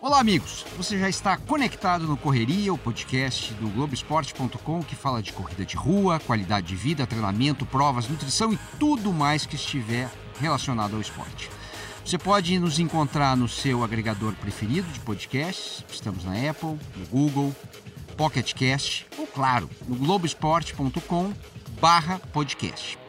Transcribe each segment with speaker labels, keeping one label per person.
Speaker 1: Olá, amigos. Você já está conectado no Correria, o podcast do Globoesporte.com que fala de corrida de rua, qualidade de vida, treinamento, provas, nutrição e tudo mais que estiver relacionado ao esporte. Você pode nos encontrar no seu agregador preferido de podcasts. Estamos na Apple, no Google, Pocket Cast ou, claro, no Globoesporte.com barra podcast. Bom,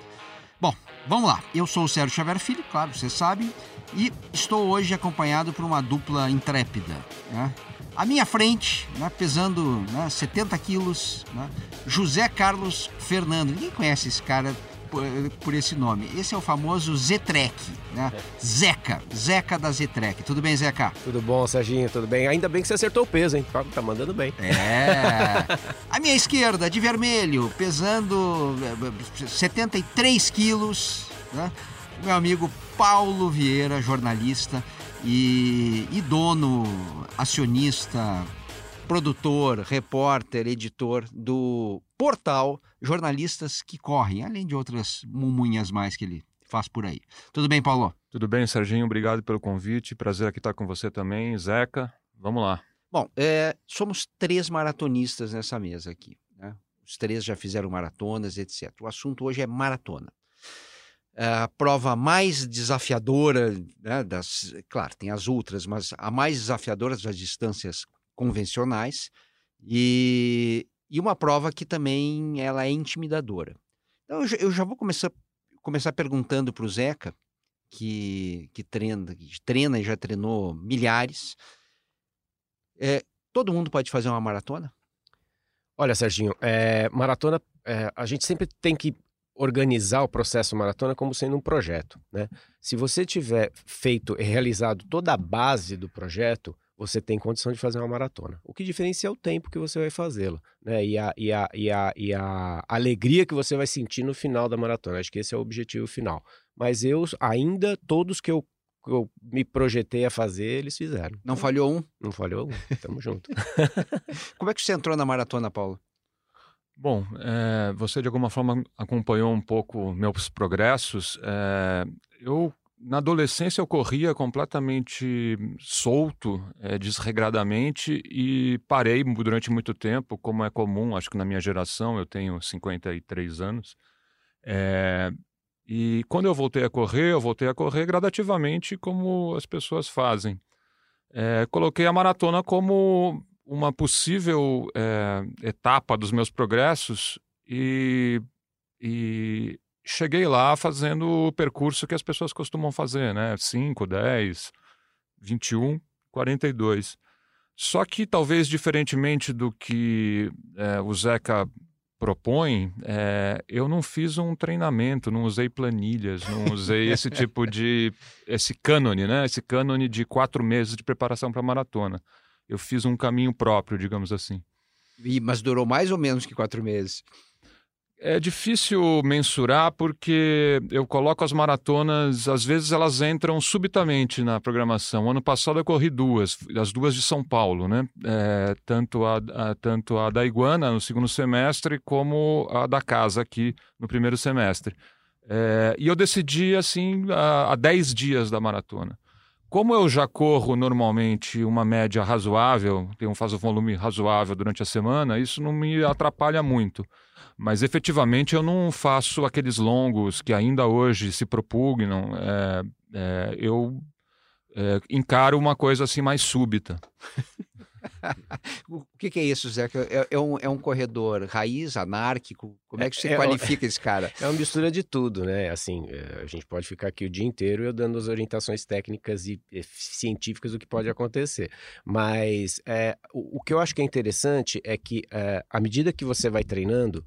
Speaker 1: vamos lá. Eu sou o Sérgio Xavier Filho, claro, vocês sabem, e estou hoje acompanhado por uma dupla intrépida. Né? À minha frente, né, pesando né, 70 quilos, né, José Carlos Fernando. Ninguém conhece esse cara por, por esse nome. Esse é o famoso Zetrek, né? Zeca, Zeca da Zetrek. Tudo bem, Zeca?
Speaker 2: Tudo bom, Serginho, tudo bem? Ainda bem que você acertou o peso, hein? Tá, tá mandando bem.
Speaker 1: É. À minha esquerda, de vermelho, pesando 73 quilos, né? Meu amigo Paulo Vieira, jornalista e, e dono, acionista, produtor, repórter, editor do portal Jornalistas que Correm, além de outras mumunhas mais que ele faz por aí. Tudo bem, Paulo?
Speaker 3: Tudo bem, Serginho. Obrigado pelo convite. Prazer aqui estar com você também. Zeca, vamos lá.
Speaker 1: Bom, é, somos três maratonistas nessa mesa aqui. Né? Os três já fizeram maratonas, etc. O assunto hoje é maratona. É a prova mais desafiadora né, das. Claro, tem as outras, mas a mais desafiadora das distâncias convencionais e, e uma prova que também ela é intimidadora. Então eu, já vou começar, começar perguntando para o Zeca, que, que, treina, que treina e já treinou milhares. É, todo mundo pode fazer uma maratona?
Speaker 2: Olha, Serginho, é, maratona, é, a gente sempre tem que organizar o processo maratona como sendo um projeto. Né? Se você tiver feito e realizado toda a base do projeto, você tem condição de fazer uma maratona. O que diferencia é o tempo que você vai fazê-la, né? E a, e, a, e, a, e a alegria que você vai sentir no final da maratona. Acho que esse é o objetivo final. Mas eu ainda, todos que eu, que eu me projetei a fazer, eles fizeram.
Speaker 1: Não falhou um?
Speaker 2: Não falhou um. Tamo junto.
Speaker 1: Como é que você entrou na maratona, Paulo?
Speaker 3: Bom, é, você de alguma forma acompanhou um pouco meus progressos. É, eu na adolescência eu corria completamente solto, é, desregradamente e parei durante muito tempo, como é comum, acho que na minha geração, eu tenho 53 anos. É, e quando eu voltei a correr, eu voltei a correr gradativamente como as pessoas fazem. É, coloquei a maratona como uma possível etapa dos meus progressos e, e cheguei lá fazendo o percurso que as pessoas costumam fazer, né? 5, 10, 21, 42. Só que talvez diferentemente do que é, o Zeca propõe, é, eu não fiz um treinamento, não usei planilhas, não usei esse tipo de esse cânone, né? Esse cânone de quatro meses de preparação para maratona. Eu fiz um caminho próprio, digamos assim.
Speaker 1: E, mas durou mais ou menos que quatro meses?
Speaker 3: É difícil mensurar porque eu coloco as maratonas, às vezes elas entram subitamente na programação. Ano passado eu corri duas, as duas de São Paulo, né? É, tanto, a, a, tanto a da Iguana no segundo semestre, como a da casa aqui no primeiro semestre. É, e eu decidi assim há 10 dias da maratona. Como eu já corro normalmente uma média razoável, tenho, faço um volume razoável durante a semana, isso não me atrapalha muito. Mas efetivamente eu não faço aqueles longos que ainda hoje se propugnam. É, é, eu é, encaro uma coisa assim mais súbita.
Speaker 1: o que, que, é isso, Zé? É, é, um, é um corredor raiz, anárquico? Como é que você é, é qualifica esse cara?
Speaker 2: É uma mistura de tudo, né? Assim, a gente pode ficar aqui o dia inteiro eu dando as orientações técnicas e científicas do que pode acontecer. Mas o, o, que eu acho que é interessante é que, à medida que você vai treinando,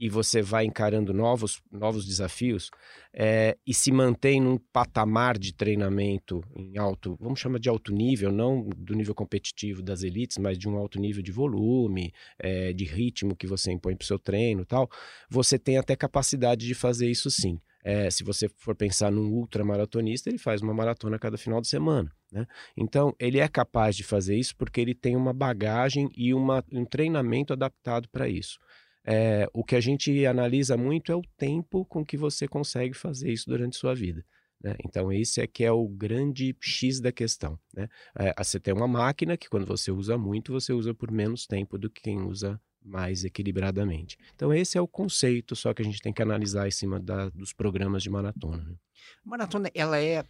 Speaker 2: e você vai encarando novos, novos desafios é, e se mantém num patamar de treinamento em alto, vamos chamar de alto nível, não do nível competitivo das elites, mas de um alto nível de volume, é, de ritmo que você impõe para o seu treino tal, você tem até capacidade de fazer isso sim. É, se você for pensar num ultramaratonista, ele faz uma maratona cada final de semana. Né? Então, ele é capaz de fazer isso porque ele tem uma bagagem e uma, um treinamento adaptado para isso. É, o que a gente analisa muito é o tempo com que você consegue fazer isso durante sua vida. Né? Então, esse é que é o grande X da questão. Né? É, você tem uma máquina que, quando você usa muito, você usa por menos tempo do que quem usa mais equilibradamente. Então, esse é o conceito, só que a gente tem que analisar em cima da, dos programas de maratona. Né?
Speaker 1: Maratona, ela é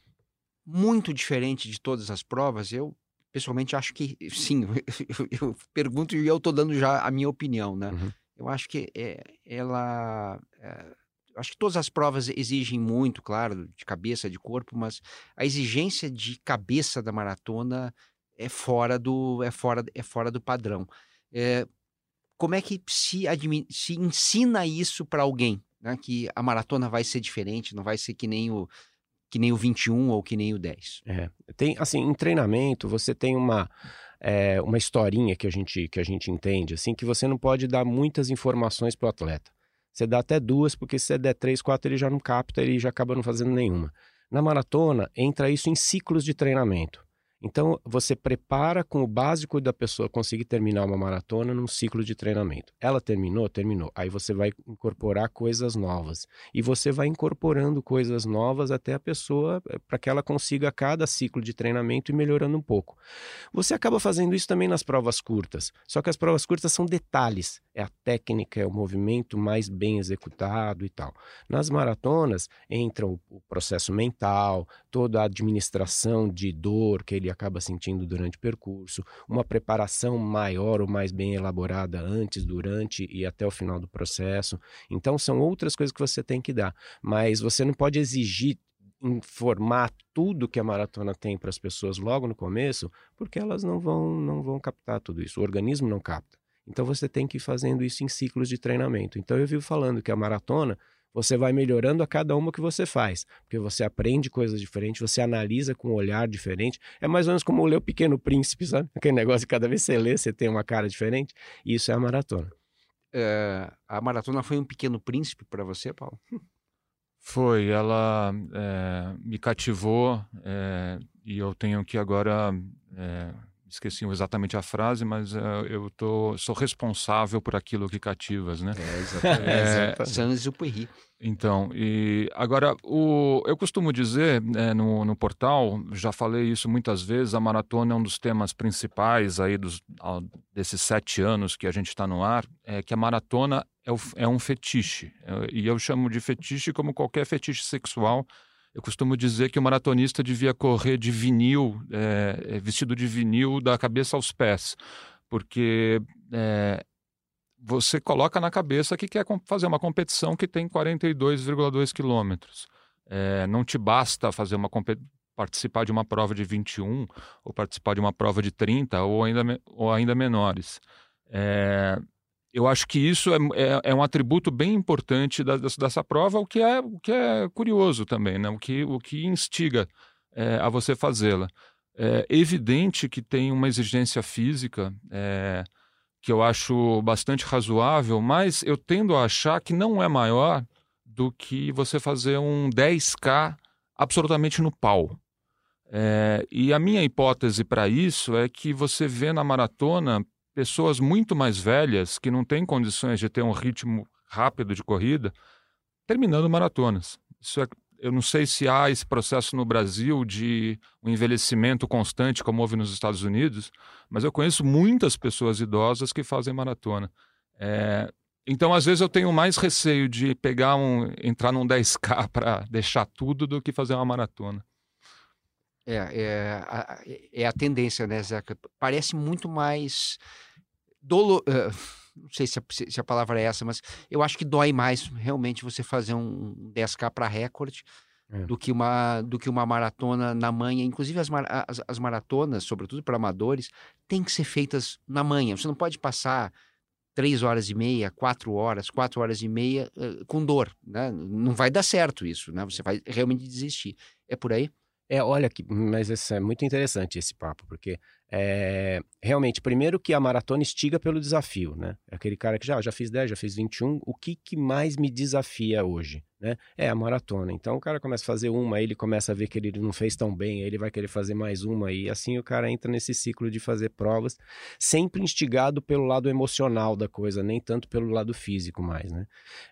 Speaker 1: muito diferente de todas as provas. Eu, pessoalmente, acho que sim. Eu, eu pergunto e eu estou dando já a minha opinião, né? Uhum. Eu acho que é, ela. É, acho que todas as provas exigem muito, claro, de cabeça, de corpo, mas a exigência de cabeça da maratona é fora do, é fora, é fora do padrão. É, como é que se, se ensina isso para alguém? Né? Que a maratona vai ser diferente, não vai ser que nem o que nem o 21 ou que nem o 10.
Speaker 2: É, tem assim, em treinamento você tem uma é, uma historinha que a gente que a gente entende assim que você não pode dar muitas informações para o atleta. Você dá até duas, porque se você der três, quatro, ele já não capta, ele já acaba não fazendo nenhuma. Na maratona, entra isso em ciclos de treinamento. Então, você prepara com o básico da pessoa conseguir terminar uma maratona num ciclo de treinamento. Ela terminou? Terminou. Aí você vai incorporar coisas novas. E você vai incorporando coisas novas até a pessoa, eh, para que ela consiga cada ciclo de treinamento e melhorando um pouco. Você acaba fazendo isso também nas provas curtas. Só que as provas curtas são detalhes. É a técnica, é o movimento mais bem executado e tal. Nas maratonas, entra o processo mental, toda a administração de dor que ele acaba sentindo durante o percurso, uma preparação maior ou mais bem elaborada antes, durante e até o final do processo. Então, são outras coisas que você tem que dar, mas você não pode exigir informar tudo que a maratona tem para as pessoas logo no começo, porque elas não vão não vão captar tudo isso. O organismo não capta. Então você tem que ir fazendo isso em ciclos de treinamento. Então eu vivo falando que a maratona você vai melhorando a cada uma que você faz, porque você aprende coisas diferentes, você analisa com um olhar diferente. É mais ou menos como ler o Pequeno Príncipe, sabe? Aquele negócio que cada vez que você lê, você tem uma cara diferente. E isso é a maratona.
Speaker 1: É, a maratona foi um Pequeno Príncipe para você, Paulo?
Speaker 3: Foi, ela é, me cativou é, e eu tenho que agora é, esqueci exatamente a frase, mas uh, eu tô, sou responsável por aquilo que cativas, né?
Speaker 1: É, exatamente. é, Saint-Exupéry.
Speaker 3: Então, e agora, o, eu costumo dizer é, no, no portal, já falei isso muitas vezes, a maratona é um dos temas principais aí dos, desses sete anos que a gente está no ar, é que a maratona é, o, é um fetiche. É, e eu chamo de fetiche como qualquer fetiche sexual, eu costumo dizer que o maratonista devia correr de vinil, é, vestido de vinil da cabeça aos pés, porque é, você coloca na cabeça que quer fazer uma competição que tem 42,2 quilômetros. É, não te basta fazer uma participar de uma prova de 21 ou participar de uma prova de 30 ou ainda, ou ainda menores. É, eu acho que isso é, é, é, um atributo bem importante da, dessa prova, o que é, o que é curioso também, né? o, que, o que instiga é, a você fazê-la. É evidente que tem uma exigência física é, que eu acho bastante razoável, mas eu tendo a achar que não é maior do que você fazer um 10K absolutamente no pau. É, e a minha hipótese para isso é que você vê na maratona pessoas muito mais velhas que não têm condições de ter um ritmo rápido de corrida terminando maratonas. Isso é, eu não sei se há esse processo no Brasil de um envelhecimento constante como houve nos Estados Unidos, mas eu conheço muitas pessoas idosas que fazem maratona. É, então, às vezes, eu tenho mais receio de pegar um, entrar num 10K para deixar tudo do que fazer uma maratona.
Speaker 1: É, é, a, é a tendência, né, Zeca? Parece muito mais dolo, uh, não sei se a, se a, palavra é essa, mas eu acho que dói mais realmente você fazer um 10K para recorde é. do, que uma, do que uma maratona na manhã. Inclusive, as, as, as maratonas, sobretudo para amadores, têm que ser feitas na manhã. Você não pode passar três horas e meia, quatro horas, quatro horas e meia uh, com dor. Né? Não vai dar certo isso, né? Você vai realmente desistir. É por aí?
Speaker 2: É, olha que, mas isso é muito interessante esse papo, porque é, realmente, primeiro que a maratona estiga pelo desafio, né? É aquele cara que já, já fiz 10, já fiz 21, o que, que mais me desafia hoje? Né? É a maratona. Então o cara começa a fazer uma, aí ele começa a ver que ele não fez tão bem, aí ele vai querer fazer mais uma, e assim o cara entra nesse ciclo de fazer provas, sempre instigado pelo lado emocional da coisa, nem tanto pelo lado físico mais, né?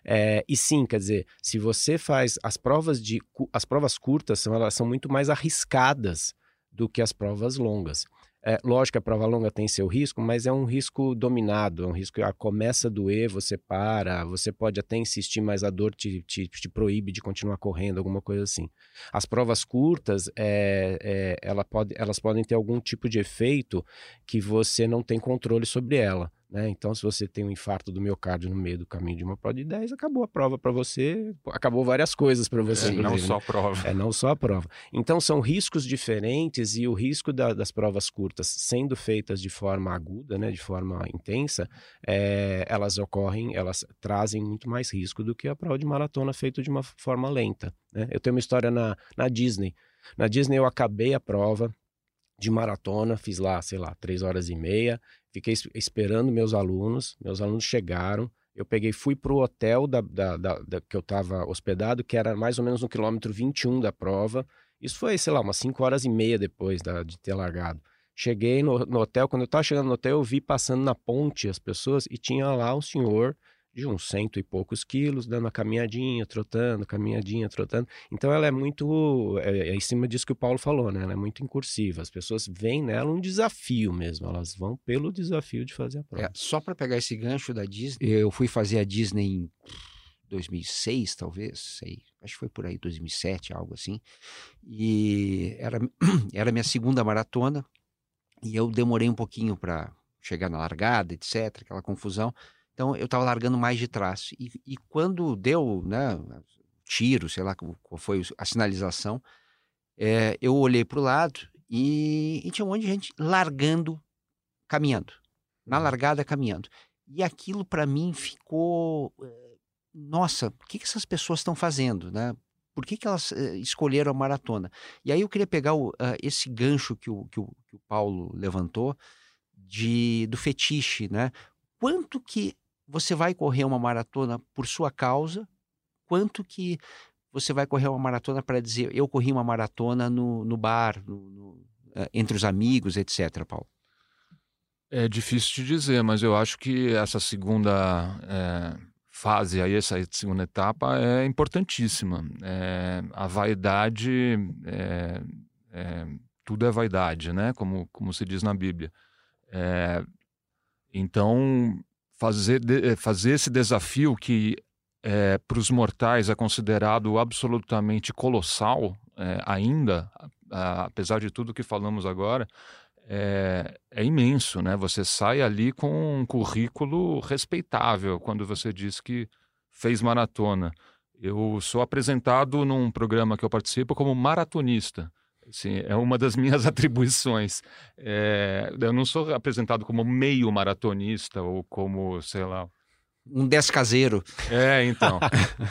Speaker 2: É, e sim, quer dizer, se você faz as provas de as provas curtas são elas são muito mais arriscadas do que as provas longas. É, lógico a prova longa tem seu risco, mas é um risco dominado, é um risco que ah, começa a doer, você para, você pode até insistir, mas a dor te, te, te proíbe de continuar correndo, alguma coisa assim. As provas curtas, é, é, ela pode, elas podem ter algum tipo de efeito que você não tem controle sobre ela. Né? Então, se você tem um infarto do miocárdio no meio do caminho de uma prova de 10, acabou a prova para você, acabou várias coisas para você. É,
Speaker 3: não só a prova.
Speaker 2: É, não só a prova. Então, são riscos diferentes e o risco da, das provas curtas sendo feitas de forma aguda, né, de forma intensa, é, elas ocorrem, elas trazem muito mais risco do que a prova de maratona feita de uma forma lenta. Né? Eu tenho uma história na, na Disney. Na Disney eu acabei a prova, de maratona, fiz lá, sei lá, três horas e meia, fiquei esperando meus alunos, meus alunos chegaram, eu peguei, fui para o hotel da, da, da, da, que eu estava hospedado, que era mais ou menos no quilômetro 21 da prova, isso foi, sei lá, umas cinco horas e meia depois de ter largado. Cheguei no, no hotel, quando eu estava chegando no hotel, eu vi passando na ponte as pessoas e tinha lá um senhor de uns cento e poucos quilos, dando a caminhadinha, trotando, caminhadinha, trotando. Então ela é muito, é, é em cima disso que o Paulo falou, né? Ela é muito incursiva. As pessoas veem nela um desafio mesmo, elas vão pelo desafio de fazer a prova.
Speaker 1: É, só para pegar esse gancho da Disney, eu fui fazer a Disney em 2006, talvez, sei, acho que foi por aí, 2007, algo assim. E era, era minha segunda maratona e eu demorei um pouquinho para chegar na largada, etc, aquela confusão. Então eu estava largando mais de trás. E, e, quando deu, né, tiro, sei lá qual foi a sinalização, é, eu olhei para o lado e, e, tinha um monte de gente largando, caminhando. Na uhum. largada, caminhando. E aquilo para mim ficou. Eh, nossa, o que, que essas pessoas estão fazendo, né? Por que, que elas uh, escolheram a maratona? E aí eu queria pegar o, uh, esse gancho que o, que o, que o Paulo levantou de, do fetiche, né? Quanto que você vai correr uma maratona por sua causa, quanto que você vai correr uma maratona para dizer eu corri uma maratona no, no bar, no, no, eh, entre os amigos, etc., Paulo?
Speaker 3: É difícil de dizer, mas eu acho que essa segunda é, fase, aí, essa segunda etapa é importantíssima. É, a vaidade, é, tudo é vaidade, né? Como, como se diz na Bíblia. então, fazer, eh, fazer esse desafio que é, para os mortais é considerado absolutamente colossal é, ainda, a, apesar de tudo que falamos agora, é, é, imenso, né? Você sai ali com um currículo respeitável quando você diz que fez maratona. Eu sou apresentado num programa que eu participo como maratonista. Sim, é uma das minhas atribuições. É, eu não sou apresentado como meio maratonista ou como, sei lá.
Speaker 1: Um descaseiro.
Speaker 3: É, então.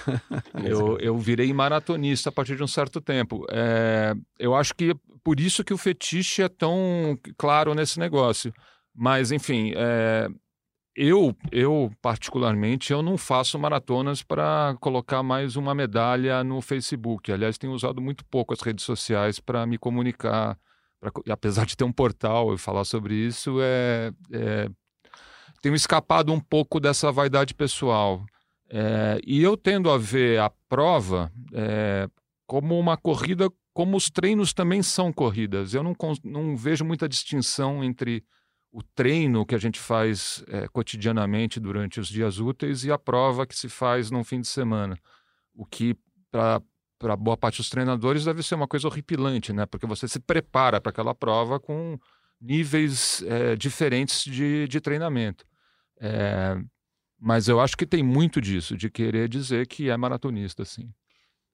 Speaker 3: eu, eu virei maratonista a partir de um certo tempo. É, eu acho que por isso que o fetiche é tão claro nesse negócio. Mas, enfim, é, eu, eu particularmente, eu não faço maratonas para colocar mais uma medalha no Facebook. Aliás, tenho usado muito pouco as redes sociais para me comunicar. Pra, apesar de ter um portal e falar sobre isso, é, é, tenho escapado um pouco dessa vaidade pessoal. É, e eu tendo a ver a prova é, como uma corrida, como os treinos também são corridas. Eu não, não vejo muita distinção entre o treino que a gente faz é, cotidianamente durante os dias úteis e a prova que se faz no fim de semana. O que, para boa parte dos treinadores, deve ser uma coisa horripilante, né? Porque você se prepara para aquela prova com níveis é, diferentes de, de treinamento. É, mas eu acho que tem muito disso, de querer dizer que é maratonista, sim.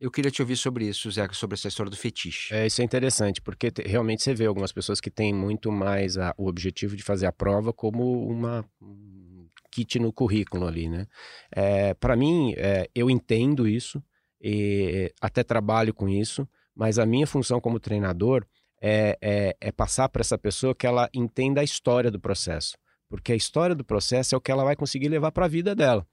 Speaker 1: Eu queria te ouvir sobre isso, Zeca, sobre essa história do fetiche.
Speaker 2: É, isso é interessante, porque te, realmente você vê algumas pessoas que têm muito mais a, o objetivo de fazer a prova como uma um kit no currículo ali, né? É, Para mim, é, eu entendo isso, e até trabalho com isso, mas a minha função como treinador é, é, é passar para essa pessoa que ela entenda a história do processo, porque a história do processo é o que ela vai conseguir levar para a vida dela.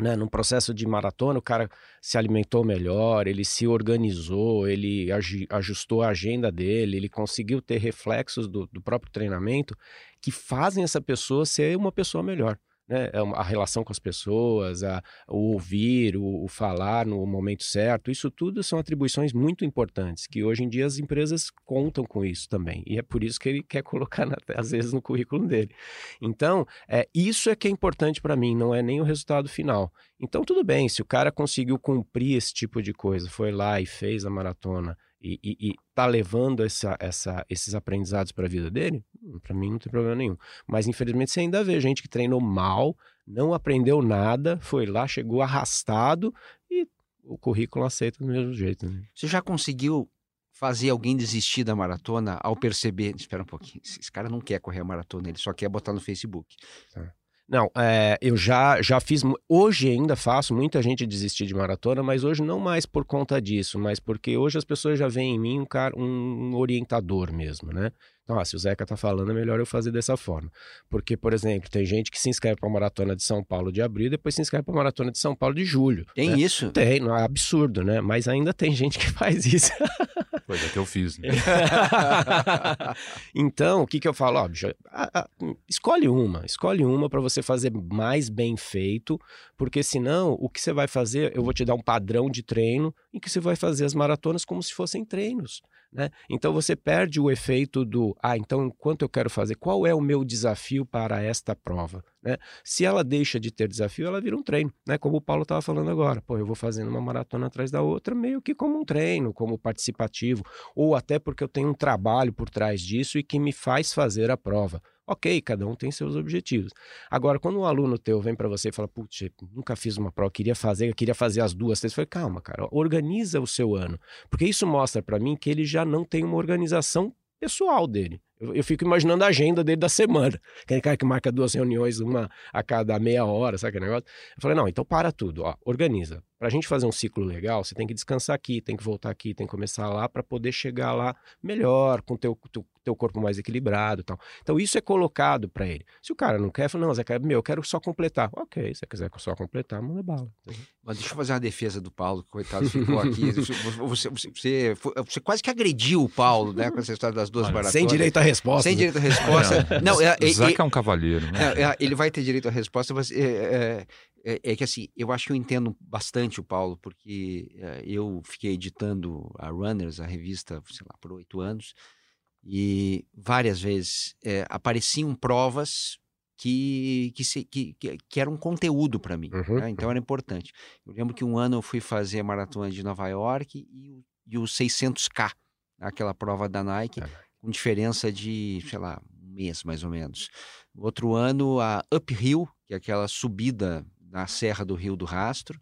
Speaker 2: Né, num processo de maratona, o cara se alimentou melhor, ele se organizou, ele ajustou a agenda dele, ele conseguiu ter reflexos do, do próprio treinamento que fazem essa pessoa ser uma pessoa melhor né, é a relação com as pessoas, a, o ouvir, o, o, falar no momento certo, isso tudo são atribuições muito importantes, que hoje em dia as empresas contam com isso também. E é por isso que ele quer colocar, na, às vezes, no currículo dele. Então, é, isso é que é importante para mim, não é nem o resultado final. Então, tudo bem, se o cara conseguiu cumprir esse tipo de coisa, foi lá e fez a maratona, e, e, e tá levando essa, essa, esses aprendizados para a vida dele, para mim não tem problema nenhum. Mas infelizmente você ainda vê gente que treinou mal, não aprendeu nada, foi lá, chegou arrastado e o currículo aceita do mesmo jeito. Né?
Speaker 1: Você já conseguiu fazer alguém desistir da maratona ao perceber, espera um pouquinho, esse cara não quer correr a maratona, ele só quer botar no Facebook.
Speaker 2: Tá. Não, é, eu já, já fiz, hoje ainda faço muita gente desistir de maratona, mas hoje não mais por conta disso, mas porque hoje as pessoas já veem em mim um, cara, um orientador mesmo, né? Então, ah, se o Zeca tá falando, é melhor eu fazer dessa forma. Porque, por exemplo, tem gente que se inscreve para a maratona de São Paulo de abril e depois se inscreve para a maratona de São Paulo de julho.
Speaker 1: Tem
Speaker 2: né?
Speaker 1: isso?
Speaker 2: Tem, não é absurdo, né? Mas ainda tem gente que faz isso.
Speaker 3: Coisa é que eu fiz, né?
Speaker 2: então, o que, que eu falo? Ó, bicho, a, a, escolhe uma, escolhe uma para você fazer mais bem feito, porque senão o que você vai fazer, eu vou te dar um padrão de treino em que você vai fazer as maratonas como se fossem treinos. Né? Então você perde o efeito do, ah, então quanto eu quero fazer? Qual é o meu desafio para esta prova? Né? Se ela deixa de ter desafio, ela vira um treino, né? Como o Paulo estava falando agora. Pô, eu vou fazendo uma maratona atrás da outra, meio que como um treino, como participativo, ou até porque eu tenho um trabalho por trás disso e que me faz fazer a prova. Ok, cada um tem seus objetivos. Agora, quando um aluno teu vem para você e fala, putz, nunca fiz uma prova, queria fazer, queria fazer as duas, você fala, calma, cara, organiza o seu ano. Porque isso mostra para mim que ele já não tem uma organização pessoal dele. Eu, eu, fico imaginando a agenda dele da semana. Aquele cara que marca duas reuniões, uma a cada meia hora, sabe aquele negócio? Eu falei, não, então para tudo, ó, organiza. Para a gente fazer um ciclo legal, você tem que descansar aqui, tem que voltar aqui, tem que começar lá para poder chegar lá melhor, com o teu, teu, teu corpo mais equilibrado tal. Então isso é colocado para ele. Se o cara não quer, fala, não, Zé, meu, eu quero só completar. Ok, se você quiser só completar, manda bala.
Speaker 1: Mas deixa eu fazer uma defesa do Paulo, que coitado ficou aqui. você, você, você, você, quase que agrediu o Paulo, né, com essa história das duas baratonas.
Speaker 2: Sem direito à resposta.
Speaker 1: Sem
Speaker 2: né?
Speaker 1: direito à resposta. não, é,
Speaker 3: é, é, é um cavalheiro. Né?
Speaker 1: É, é, ele vai ter direito à resposta, mas é, é, que assim, eu acho que eu entendo bastante o Paulo, porque é, eu fiquei editando a Runners, a revista, sei lá, por oito anos, e várias vezes é, apareciam provas que, que, se, que, que, eram conteúdo para mim, uhum. né? então era importante. Eu lembro que um ano eu fui fazer a maratona de Nova York e, e o 600K, aquela prova da Nike, é. com diferença de, sei lá, um mês mais ou menos. Outro ano, a Uphill, que é aquela subida na Serra do Rio do Rastro,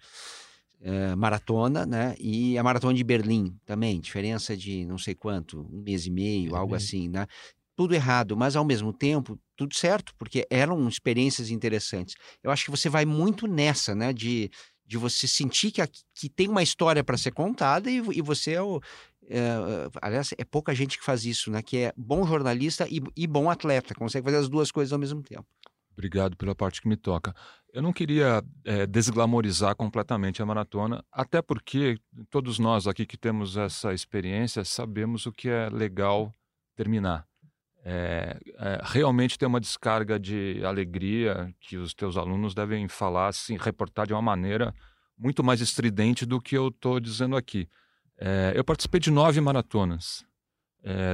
Speaker 1: é, maratona, né? E a maratona de Berlim também, diferença de não sei quanto, um mês e meio, algo assim, né? Tudo errado, mas ao mesmo tempo, tudo certo, porque eram experiências interessantes. Eu acho que você vai muito nessa, né? De, de você sentir que, que tem uma história para ser contada e, e você é o. É, aliás, é pouca gente que faz isso, né? Que é bom jornalista e, e bom atleta, consegue fazer as duas coisas ao mesmo tempo.
Speaker 3: Obrigado pela parte que me toca. Eu não queria é, desglamorizar completamente a maratona, até porque todos nós aqui que temos essa experiência sabemos o que é legal terminar. É, é, realmente tem uma descarga de alegria que os teus alunos devem falar, assim, reportar de uma maneira muito mais estridente do que eu estou dizendo aqui. eu participei de nove maratonas.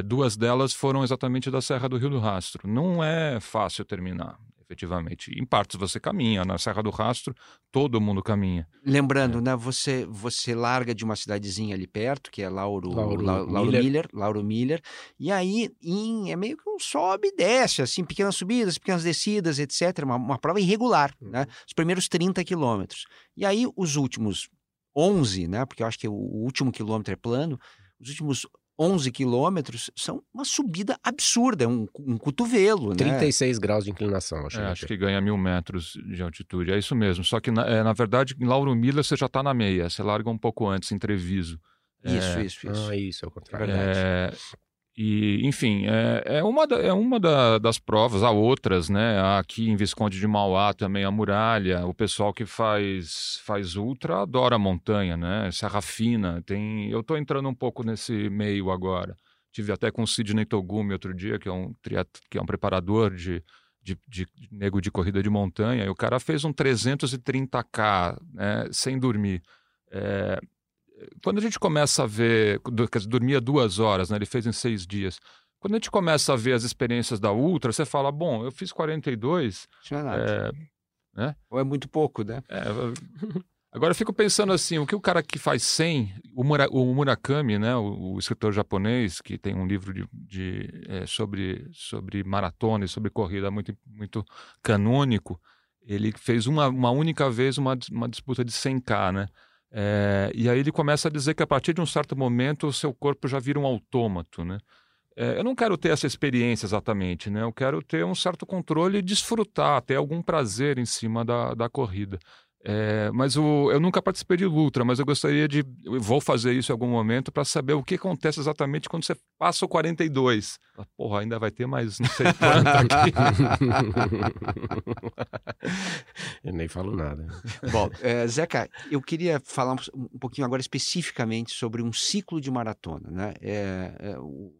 Speaker 3: duas delas foram exatamente da Serra do Rio do Rastro. Não é fácil terminar efetivamente. Em partes você caminha, na Serra do Rastro todo mundo caminha.
Speaker 1: Lembrando, é. né, você você larga de uma cidadezinha ali perto, que é Lauro, Lauro, La, Lauro Miller. Miller. Lauro Miller, e aí em, é meio que um sobe e desce, assim, pequenas subidas, pequenas descidas, etc. Uma, uma prova irregular, né? uhum. né? Os primeiros 30 quilômetros. E aí os últimos 11, né? Porque eu acho que o último quilômetro é plano, os últimos 11 quilômetros são uma subida absurda, um, um cotovelo.
Speaker 2: 36
Speaker 1: né?
Speaker 2: graus de inclinação,
Speaker 3: acho. É, acho que ganha mil metros de altitude, é isso mesmo. Só que, na, é, na verdade, em Lauro Miller você já está na meia, você larga um pouco antes, em Treviso.
Speaker 1: Isso, é, isso, isso.
Speaker 2: Ah, isso, é o contrário.
Speaker 3: É, E, enfim, é, é uma, da, é uma da, das provas, há outras, né? Aqui em Visconde de Mauá também a muralha, o pessoal que faz, faz ultra adora a montanha, né? Serra Fina, tem... Eu estou entrando um pouco nesse meio agora. Tive até com o Sidney Togumi outro dia, que é um, triat... que é um preparador de, de, de, de nego de corrida de montanha, e o cara fez um 330K, né? Sem dormir. É, quando a gente começa a ver, quer dizer, dormia duas horas, né? Ele fez em seis dias. Quando a gente começa a ver as experiências da Ultra, você fala, bom, eu fiz 42.
Speaker 1: Isso não é nada. É, né? Ou é muito pouco, né?
Speaker 3: É, agora eu fico pensando assim, o que o cara que faz 100, o, Mura, o Murakami, né, o, o, escritor japonês, que tem um livro de, de é, sobre, sobre maratona e sobre corrida muito, muito canônico, ele fez uma, uma única vez uma, uma disputa de 100K, né? É, e aí ele começa a dizer que a partir de um certo momento o seu corpo já vira um autômato, né? É, eu não quero ter essa experiência exatamente, né? Eu quero ter um certo controle e desfrutar, ter algum prazer em cima da, da corrida. É, mas o, eu nunca participei de luta, mas eu gostaria de. Eu vou fazer isso em algum momento para saber o que acontece exatamente quando você passa o 42. Porra, ainda vai ter mais não sei quanto aqui.
Speaker 2: eu nem falo nada.
Speaker 1: Bom, é, Zeca, eu queria falar um, um, pouquinho agora especificamente sobre um ciclo de maratona. Né? É, é o,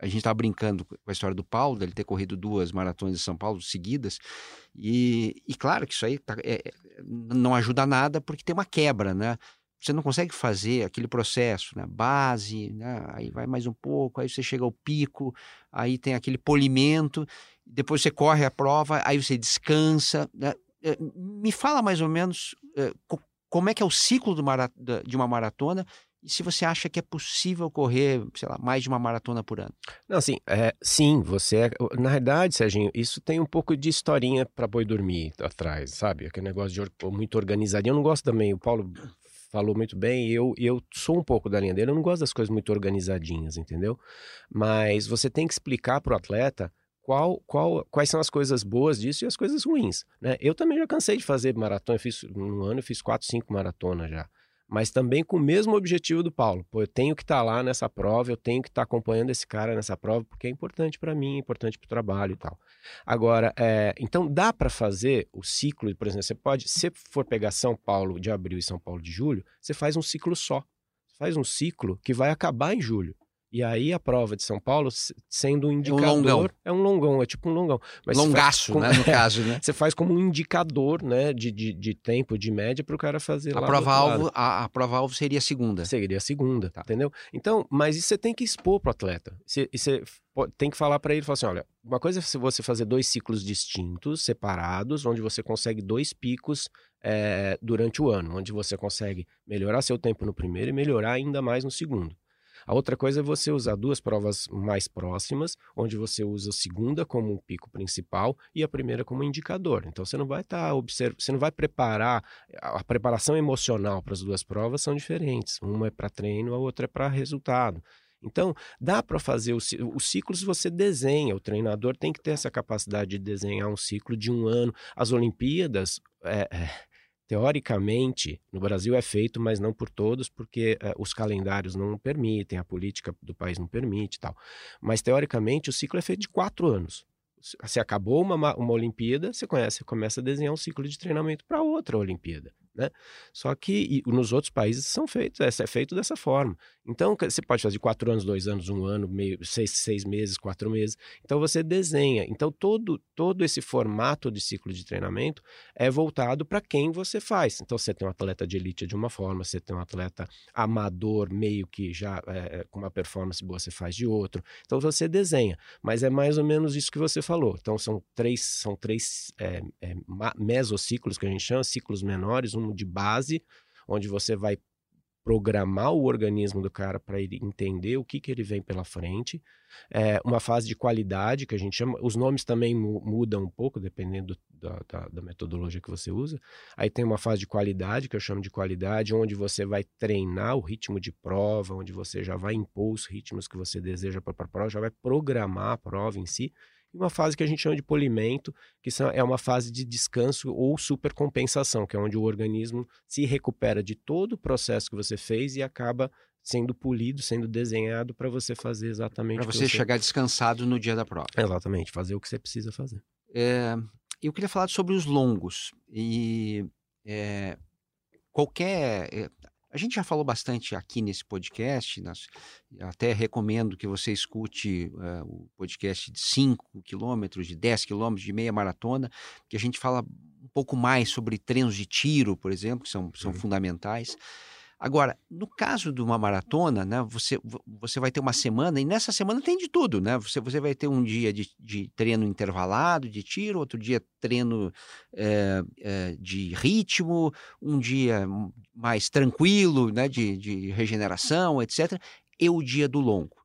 Speaker 1: a gente estava brincando com a história do Paulo, dele ter corrido duas maratonas de São Paulo seguidas, e, e claro que isso aí tá, é, é não ajuda nada porque tem uma quebra, né? Você não consegue fazer aquele processo, né? Base, né? aí vai mais um pouco, aí você chega ao pico, aí tem aquele polimento, depois você corre a prova, aí você descansa. Né? É, me fala mais ou menos é, como é que é o ciclo de uma maratona e se você acha que é possível correr, sei lá, mais de uma maratona por ano?
Speaker 2: Não, assim, é, sim, você é, na verdade, Serginho, isso tem um pouco de historinha para boi dormir atrás, sabe? Aquele negócio de muito organizadinho. Eu não gosto também, o Paulo falou muito bem, eu, eu sou um pouco da linha dele, eu não gosto das coisas muito organizadinhas, entendeu? Mas você tem que explicar para o atleta qual, qual, quais são as coisas boas disso e as coisas ruins, né? Eu também já cansei de fazer maratona, eu fiz, um ano eu fiz quatro, cinco maratonas já mas também com o mesmo objetivo do Paulo. Pô, eu tenho que estar tá lá nessa prova, eu tenho que estar tá acompanhando esse cara nessa prova, porque é importante para mim, é importante para o trabalho e tal. Agora, é, então dá para fazer o ciclo, por exemplo, você pode, se for pegar São Paulo de abril e São Paulo de julho, você faz um ciclo só. Faz um ciclo que vai acabar em julho. E aí a prova de São Paulo, sendo um indicador. É um longão. É um longão, é tipo um longão.
Speaker 1: Mas Longaço, né? No caso, né?
Speaker 2: Você faz como um indicador, né? De, de, de tempo, de média, para o cara fazer
Speaker 1: a
Speaker 2: lá.
Speaker 1: Prova alvo, a, a prova-alvo seria a segunda.
Speaker 2: Seria a segunda, tá. entendeu? Então, mas isso você tem que expor para o atleta. Você, você tem que falar para ele, falar assim, olha, uma coisa é você fazer dois ciclos distintos, separados, onde você consegue dois picos é, durante o ano, onde você consegue melhorar seu tempo no primeiro e melhorar ainda mais no segundo. A outra coisa é você usar duas provas mais próximas, onde você usa a segunda como um pico principal e a primeira como indicador. Então você não vai estar tá observando, você não vai preparar a preparação emocional para as duas provas são diferentes. Uma é para treino, a outra é para resultado. Então, dá para fazer os, os ciclos você desenha, o treinador tem que ter essa capacidade de desenhar um ciclo de um ano. As Olimpíadas, é, é, teoricamente, no Brasil é feito, mas não por todos, porque uh, os calendários não permitem, a política do país não permite e tal. Mas, teoricamente, o ciclo é feito de quatro anos. Se acabou uma, uma Olimpíada, você, conhece, começa a desenhar um ciclo de treinamento para outra Olimpíada. Né? Só que nos outros países são feitos, é, é feito dessa forma. Então, você pode fazer quatro anos, dois anos, um ano, meio, seis, seis meses, quatro meses. Então, você desenha. Então, todo, todo esse formato de ciclo de treinamento é voltado para quem você faz. Então, você tem um atleta de elite de uma forma, você tem um atleta amador, meio que já é, é com uma performance boa, você faz de outro. Então, você desenha. Mas é mais ou menos isso que você falou. Então, são três, são três é, é, mesociclos que a gente chama, ciclos menores, um de base, onde você vai programar o organismo do cara para ele entender o que, que ele vem pela frente. É uma fase de qualidade, que a gente chama. Os nomes também mudam um pouco, dependendo da, da, da, metodologia que você usa. Aí tem uma fase de qualidade, que eu chamo de qualidade, onde você vai treinar o ritmo de prova, onde você já vai impor os ritmos que você deseja para a prova, já vai programar a prova em si e uma fase que a gente chama de polimento, que é uma fase de descanso ou supercompensação, que é onde o organismo se recupera de todo o processo que você fez e acaba sendo polido, sendo desenhado para você fazer exatamente
Speaker 1: Para você, você chegar descansado no dia da prova.
Speaker 2: Exatamente, fazer o que você precisa fazer.
Speaker 1: É, eu queria falar sobre os longos. E é, qualquer. A gente já falou bastante aqui nesse podcast, nós, até recomendo que você escute uh, o podcast de 5 quilômetros, de 10 quilômetros, de meia maratona, que a gente fala um pouco mais sobre treinos de tiro, por exemplo, que são, são uhum. fundamentais. Agora, no caso de uma maratona, né, você, você vai ter uma semana, e nessa semana tem de tudo, né? Você, você vai ter um dia de, de treino intervalado, de tiro, outro dia treino é, é, de ritmo, um dia mais tranquilo, né, de, de regeneração, etc., e o dia do longo.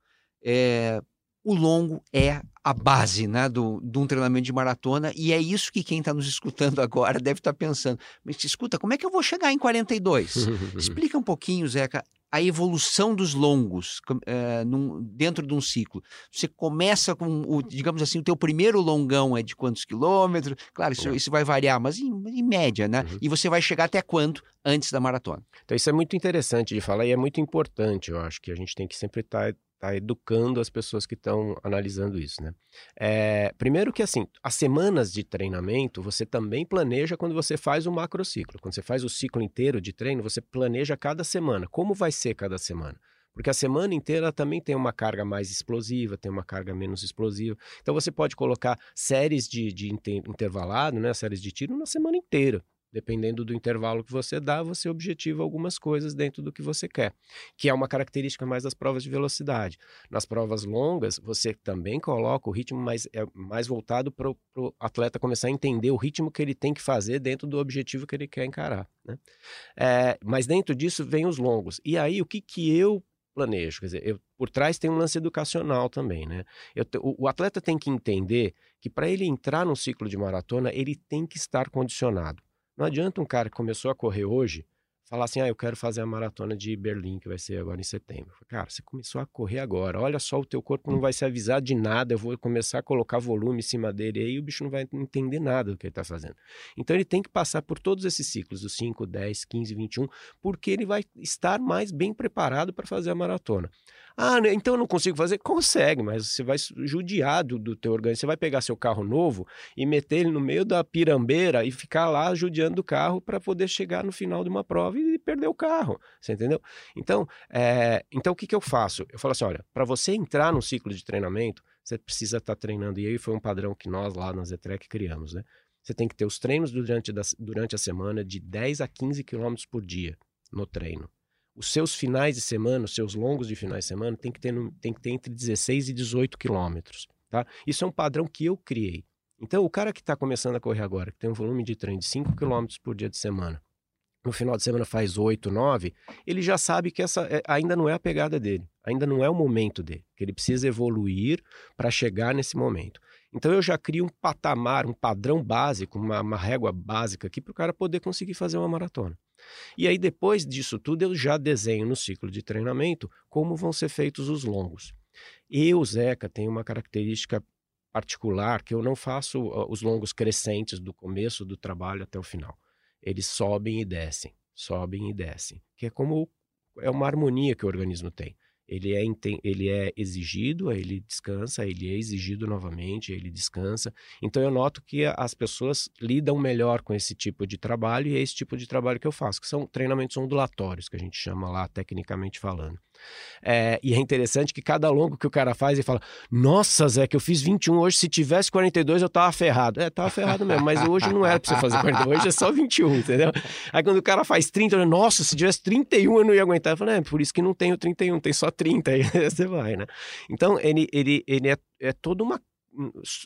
Speaker 1: É, o longo é a base né, do, de um treinamento de maratona, e é isso que quem está nos escutando agora deve estar tá pensando. Mas escuta, como é que eu vou chegar em 42? Explica um pouquinho, Zeca, a evolução dos longos é, num, dentro de um ciclo. Você começa com, o, digamos assim, o teu primeiro longão é de quantos quilômetros? Claro, isso, isso vai variar, mas em, em média, né? Uhum. E você vai chegar até quanto antes da maratona?
Speaker 2: Então, isso é muito interessante de falar e é muito importante, eu acho, que a gente tem que sempre estar tá tá educando as pessoas que estão analisando isso, né? É, primeiro que assim, as semanas de treinamento você também planeja quando você faz o macrociclo. Quando você faz o ciclo inteiro de treino, você planeja cada semana. Como vai ser cada semana? Porque a semana inteira também tem uma carga mais explosiva, tem uma carga menos explosiva. Então você pode colocar séries de, de intervalado, né, séries de tiro na semana inteira. Dependendo do intervalo que você dá, você objetiva algumas coisas dentro do que você quer, que é uma característica mais das provas de velocidade. Nas provas longas, você também coloca o ritmo mais, é, mais voltado para o atleta começar a entender o ritmo que ele tem que fazer dentro do objetivo que ele quer encarar. Né? É, mas dentro disso vem os longos. E aí, o que, que eu planejo. Quer dizer, eu, por trás tem um lance educacional também, né? Eu, o, o, atleta tem que entender que para ele entrar num ciclo de maratona, ele tem que estar condicionado. Não adianta um cara que começou a correr hoje falar assim, ah, eu quero fazer a maratona de Berlim, que vai ser agora em setembro. Cara, você começou a correr agora, olha só, o teu corpo não vai se avisar de nada, eu vou começar a colocar volume em cima dele, aí o bicho não vai entender nada do que ele está fazendo. Então ele tem que passar por todos esses ciclos, os 5, 10, 15, 21, porque ele vai estar mais bem preparado para fazer a maratona. Ah, né, então eu não consigo fazer? Consegue, mas você vai judiar do, do teu organismo. Você vai pegar seu carro novo e meter ele no meio da pirambeira e ficar lá judiando do carro para poder chegar no final de uma prova e perder o carro. Você entendeu? Então, é, então o que, que eu faço? Eu falo assim: olha, para você entrar no ciclo de treinamento, você precisa estar tá treinando. E aí foi um padrão que nós lá na Zetrec criamos, né? Você tem que ter os treinos durante, da, durante a semana de 10 a 15 quilômetros por dia no treino os seus finais de semana, os seus longos de finais de semana, tem que ter, tem que ter entre 16 e 18 quilômetros. Tá? Isso é um padrão que eu criei. Então, o cara que está começando a correr agora, que tem um volume de treino de 5 quilômetros por dia de semana, no final de semana faz 8, 9, ele já sabe que essa é, ainda não é a pegada dele, ainda não é o momento dele, que ele precisa evoluir para chegar nesse momento. Então eu já crio um patamar, um padrão básico, uma, uma régua básica aqui para o cara poder conseguir fazer uma maratona. E aí, depois disso tudo, eu já desenho no ciclo de treinamento como vão ser feitos os longos. Eu, Zeca, tenho uma característica particular que eu não faço os longos crescentes do começo do trabalho até o final. Eles sobem e descem, sobem e descem, que é como é uma harmonia que o organismo tem. Ele é, ele é exigido, ele descansa, ele é exigido novamente, ele descansa. Então eu noto que as pessoas lidam melhor com esse tipo de trabalho e é esse tipo de trabalho que eu faço, que são treinamentos ondulatórios, que a gente chama lá tecnicamente falando. É, e é interessante que cada longo que o cara faz, ele fala: Nossa, Zé, que eu fiz 21 hoje, se tivesse 42 eu tava ferrado. É, tava ferrado mesmo, mas hoje não era pra você fazer 42, hoje é só 21, entendeu? Aí quando o cara faz 30, eu, nossa, se tivesse 31 eu não ia aguentar. Eu falo: É, por isso que não tem o 31, tem só 30, aí você vai, né? Então, ele, ele, ele é, é toda uma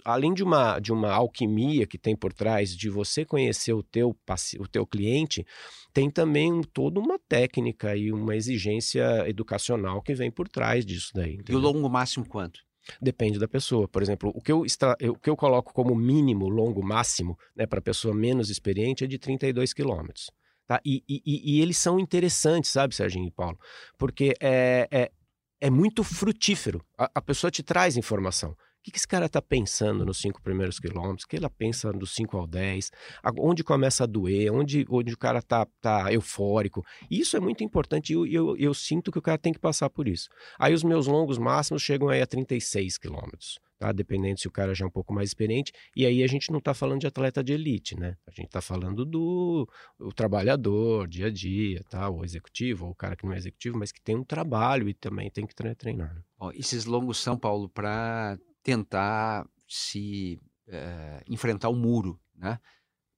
Speaker 2: além de uma, de uma alquimia que tem por trás de você conhecer o teu, o teu cliente, tem também toda uma técnica e uma exigência educacional que vem por trás disso daí.
Speaker 1: Entendeu? E o longo máximo quanto?
Speaker 2: Depende da pessoa. Por exemplo, o que eu, extra... o que eu coloco como mínimo longo máximo né, para a pessoa menos experiente é de 32 quilômetros. Tá? E, e, e, eles são interessantes, sabe, Serginho e Paulo? Porque é, é, é muito frutífero. A, a pessoa te traz informação. O que, que esse cara está pensando nos cinco primeiros quilômetros? O que ele pensa dos 5 ao 10? Onde começa a doer? Onde, onde o cara está tá eufórico? Isso é muito importante e eu, eu, eu, sinto que o cara tem que passar por isso. Aí os meus longos máximos chegam aí a 36 quilômetros tá? Dependendo se o cara já é um pouco mais experiente. E aí a gente não está falando de atleta de elite, né? A gente está falando do o trabalhador, dia a dia, tá? O executivo, ou o cara que não é executivo, mas que tem um trabalho e também tem que treinar. Né?
Speaker 1: Ó, esses longos são, Paulo, para tentar se é, enfrentar o muro, né?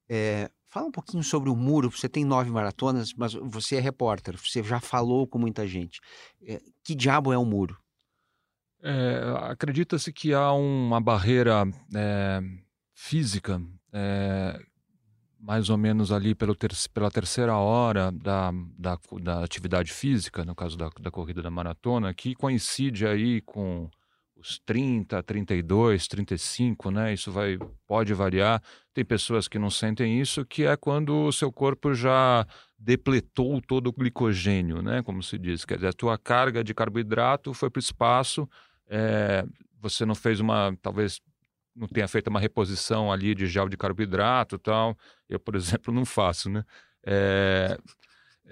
Speaker 1: É, fala um pouquinho sobre o muro. Você tem nove maratonas, mas você é repórter, você já falou com muita gente. É, que diabo é o muro?
Speaker 3: Acredita-se que há uma barreira física, mais ou menos ali pelo ter, pela terceira hora da, da, da, atividade física, no caso da, da corrida da maratona, que coincide aí com os 30, 32, 35, né? Isso vai pode variar. Tem pessoas que não sentem isso, que é quando o seu corpo já depletou todo o glicogênio, né? Como se diz, quer dizer, a tua carga de carboidrato foi para o espaço é, você não fez uma, talvez não tenha feito uma reposição ali de gel de carboidrato tal. Eu, por exemplo, não faço, né? É,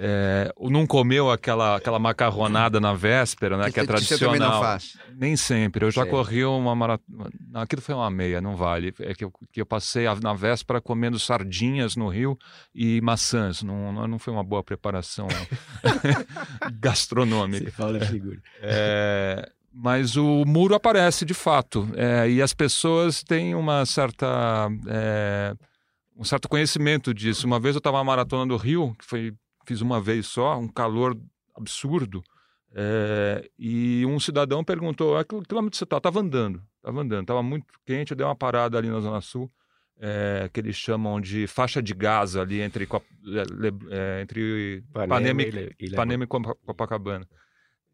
Speaker 3: é, não comeu aquela, aquela macarronada na véspera, né? Que, que é tradicional. Você não faz. Nem sempre. Eu já corri uma maratona. Aquilo foi uma meia, não vale. É que eu, que eu passei na véspera comendo sardinhas no Rio e maçãs. Não, não foi uma boa preparação gastronômica. Você
Speaker 2: fala figura.
Speaker 3: É, mas o muro aparece de fato é, e as pessoas têm uma certa é, um certo conhecimento disso. Uma vez eu estava na maratona do Rio, que foi fiz uma vez só, um calor absurdo, é, e um cidadão perguntou: "A que quilômetro você está?" Estava andando, estava andando, estava muito quente, eu dei uma parada ali na zona sul. É, que eles chamam de faixa de gás ali entre, é, entre Panema, e, Panema e Copacabana.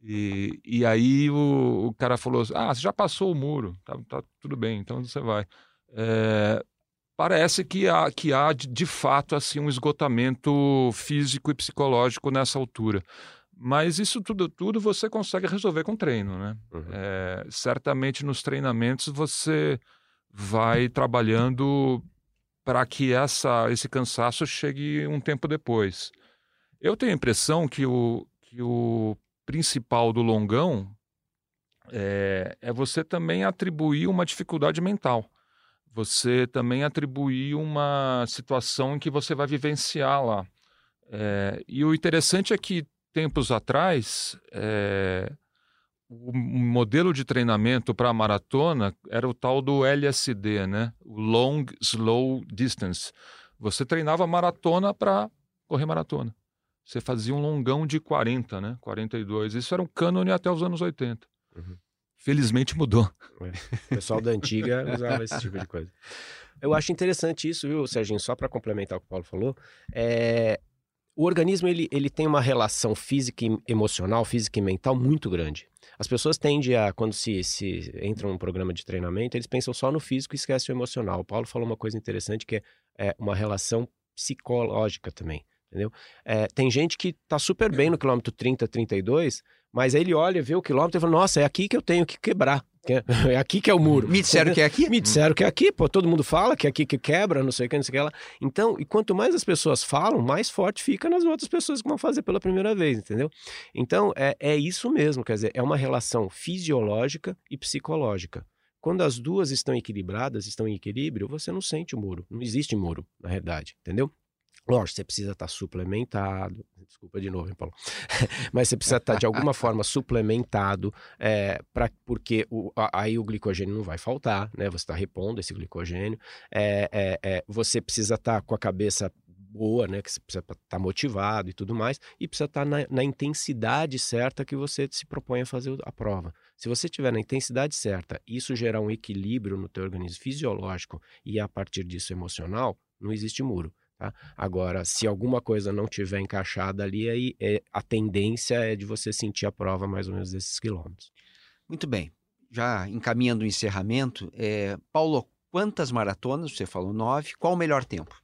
Speaker 3: E, e aí o, o cara falou assim, ah, você já passou o muro, tá, tá tudo bem, então você vai. É, parece que há, que há de, de, fato assim um esgotamento físico e psicológico nessa altura. Mas isso tudo, tudo você consegue resolver com treino, né? Uhum. É, certamente nos treinamentos você vai trabalhando para que essa, esse cansaço chegue um tempo depois. Eu tenho a impressão que o, que o principal do longão é, é você também atribuir uma dificuldade mental. Você também atribuir uma situação em que você vai vivenciar lá. É, e o interessante é que, tempos atrás, é, o modelo de treinamento para a maratona era o tal do LSD, né? o Long Slow Distance. Você treinava maratona para correr maratona você fazia um longão de 40, né? 42. Isso era um cânone até os anos 80. Uhum. Felizmente mudou.
Speaker 2: É. O pessoal da antiga usava esse tipo de coisa. Eu acho interessante isso, viu, Serginho? Só para complementar o que o Paulo falou. É... O organismo ele, ele tem uma relação física e emocional, física e mental muito grande. As pessoas tendem a, quando se, se entram num programa de treinamento, eles pensam só no físico e esquecem o emocional. O Paulo falou uma coisa interessante que é, é uma relação psicológica também entendeu? É, tem gente que tá super bem no quilômetro 30, 32, mas aí ele olha, vê o quilômetro e fala, nossa, é aqui que eu tenho que quebrar. É aqui que é o muro.
Speaker 1: Me disseram que é aqui?
Speaker 2: Me disseram que é aqui, pô. Todo mundo fala que é aqui que quebra, não sei o que, não sei o que lá. Então, e quanto mais as pessoas falam, mais forte fica nas outras pessoas que vão fazer pela primeira vez, entendeu? Então, é, é isso mesmo, quer dizer, é uma relação fisiológica e psicológica. Quando as duas estão equilibradas, estão em equilíbrio, você não sente o muro. Não existe muro, na realidade, entendeu? Lógico, você precisa estar suplementado. Desculpa de novo, hein, Paulo. Mas você precisa estar de alguma forma suplementado, é, pra, porque o, aí o glicogênio não vai faltar, né? Você está repondo esse glicogênio. É, é, é, você precisa estar com a cabeça boa, né? Que você precisa estar motivado e tudo mais, e precisa estar na, na, intensidade certa que você se propõe a fazer a prova. Se você estiver na intensidade certa, isso gerar um equilíbrio no teu organismo fisiológico e a partir disso emocional, não existe muro. Tá? Agora, se alguma coisa não tiver encaixada ali, aí é, a tendência é de você sentir a prova mais ou menos desses quilômetros.
Speaker 1: Muito bem. Já encaminhando o encerramento, é, Paulo, quantas maratonas? Você falou nove. Qual o melhor tempo?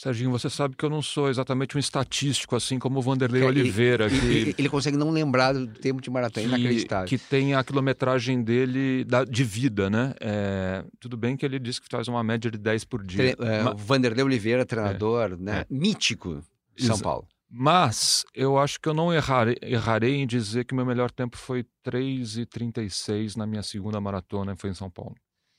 Speaker 3: Serginho, você sabe que eu não sou exatamente um estatístico, assim como o Vanderlei
Speaker 1: É,
Speaker 3: Oliveira,
Speaker 1: Ele,
Speaker 3: que,
Speaker 1: ele- ele consegue não lembrar do tempo de maratona, é
Speaker 3: que,
Speaker 1: inacreditável.
Speaker 3: que tem a quilometragem dele da- de vida, né? É, tudo bem que ele disse que faz uma média de 10 por dia.
Speaker 1: Tre- é,
Speaker 3: ma-
Speaker 1: o Vanderlei Oliveira, treinador, né? Mítico de São
Speaker 3: Exa-
Speaker 1: Paulo.
Speaker 3: Mas eu acho que eu não errarei, errarei em dizer que meu melhor tempo foi 3,36 na minha segunda maratona, foi em São Paulo.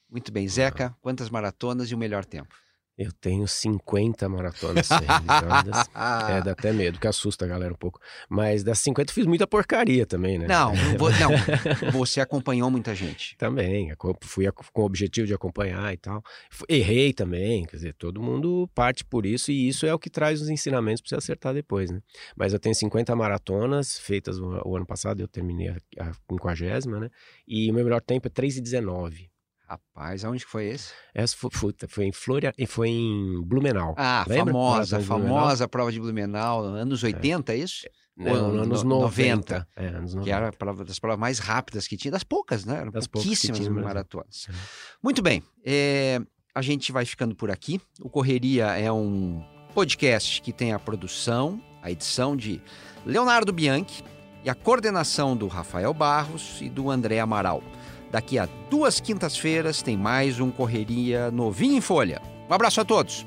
Speaker 1: Muito bem. Zeca, quantas maratonas e o melhor tempo?
Speaker 2: Eu tenho 50 maratonas realizadas. É, dá até medo, que assusta a galera um pouco. Mas das 50 eu fiz muita porcaria também, né?
Speaker 1: Não, não, você acompanhou muita gente.
Speaker 2: Também, fui com o objetivo de acompanhar e tal. Errei também, quer dizer, todo mundo parte por isso e isso é o que traz os ensinamentos para você acertar depois, né? Mas eu tenho 50 maratonas feitas o, o ano passado, eu terminei a, a 50, né? E o meu melhor tempo é 3,19.
Speaker 1: Rapaz, aonde que foi esse?
Speaker 2: Essa foi, foi, foi em Flória, foi em Blumenau.
Speaker 1: Ah,
Speaker 2: Lembra?
Speaker 1: famosa,
Speaker 2: Maratona de Blumenau?
Speaker 1: famosa prova de Blumenau, anos 80, é isso?
Speaker 2: Não,
Speaker 1: Ou
Speaker 2: nos anos
Speaker 1: no-
Speaker 2: 90. É, anos 90.
Speaker 1: Que era a prova das provas mais rápidas que tinha, das poucas, né? Eram
Speaker 2: Das
Speaker 1: pouquíssimas
Speaker 2: tinha
Speaker 1: maratonas.
Speaker 2: É.
Speaker 1: Muito bem, é, a gente vai ficando por aqui. O Correria é um podcast que tem a produção, a edição de Leonardo Bianchi e a coordenação do Rafael Barros e do André Amaral. Daqui a duas quintas-feiras tem mais um Correria novinho em folha. Um abraço a todos!